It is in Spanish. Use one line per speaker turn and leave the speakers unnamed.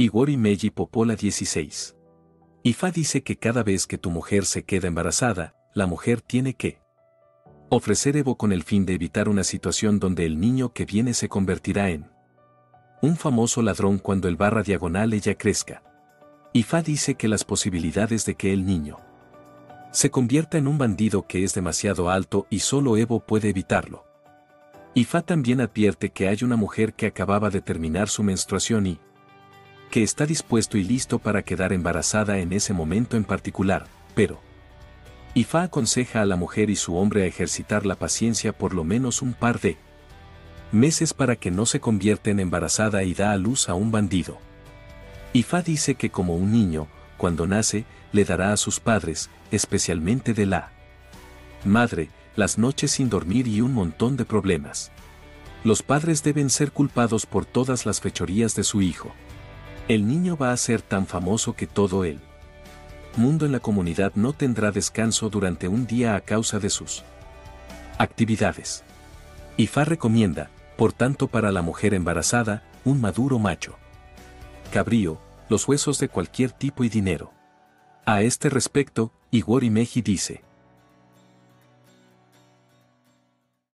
Igor y Meji Popola 16. Ifa dice que cada vez que tu mujer se queda embarazada, la mujer tiene que ofrecer Evo con el fin de evitar una situación donde el niño que viene se convertirá en un famoso ladrón cuando el barra diagonal ella crezca. Ifa dice que las posibilidades de que el niño se convierta en un bandido que es demasiado alto y solo Evo puede evitarlo. Ifa también advierte que hay una mujer que acababa de terminar su menstruación y que está dispuesto y listo para quedar embarazada en ese momento en particular, pero Ifa aconseja a la mujer y su hombre a ejercitar la paciencia por lo menos un par de meses para que no se convierta en embarazada y da a luz a un bandido. Ifa dice que como un niño, cuando nace, le dará a sus padres, especialmente de la madre, las noches sin dormir y un montón de problemas. Los padres deben ser culpados por todas las fechorías de su hijo. El niño va a ser tan famoso que todo el mundo en la comunidad no tendrá descanso durante un día a causa de sus actividades. Ifa recomienda, por tanto para la mujer embarazada, un maduro macho. Cabrío, los huesos de cualquier tipo y dinero. A este respecto, Igor Meji dice,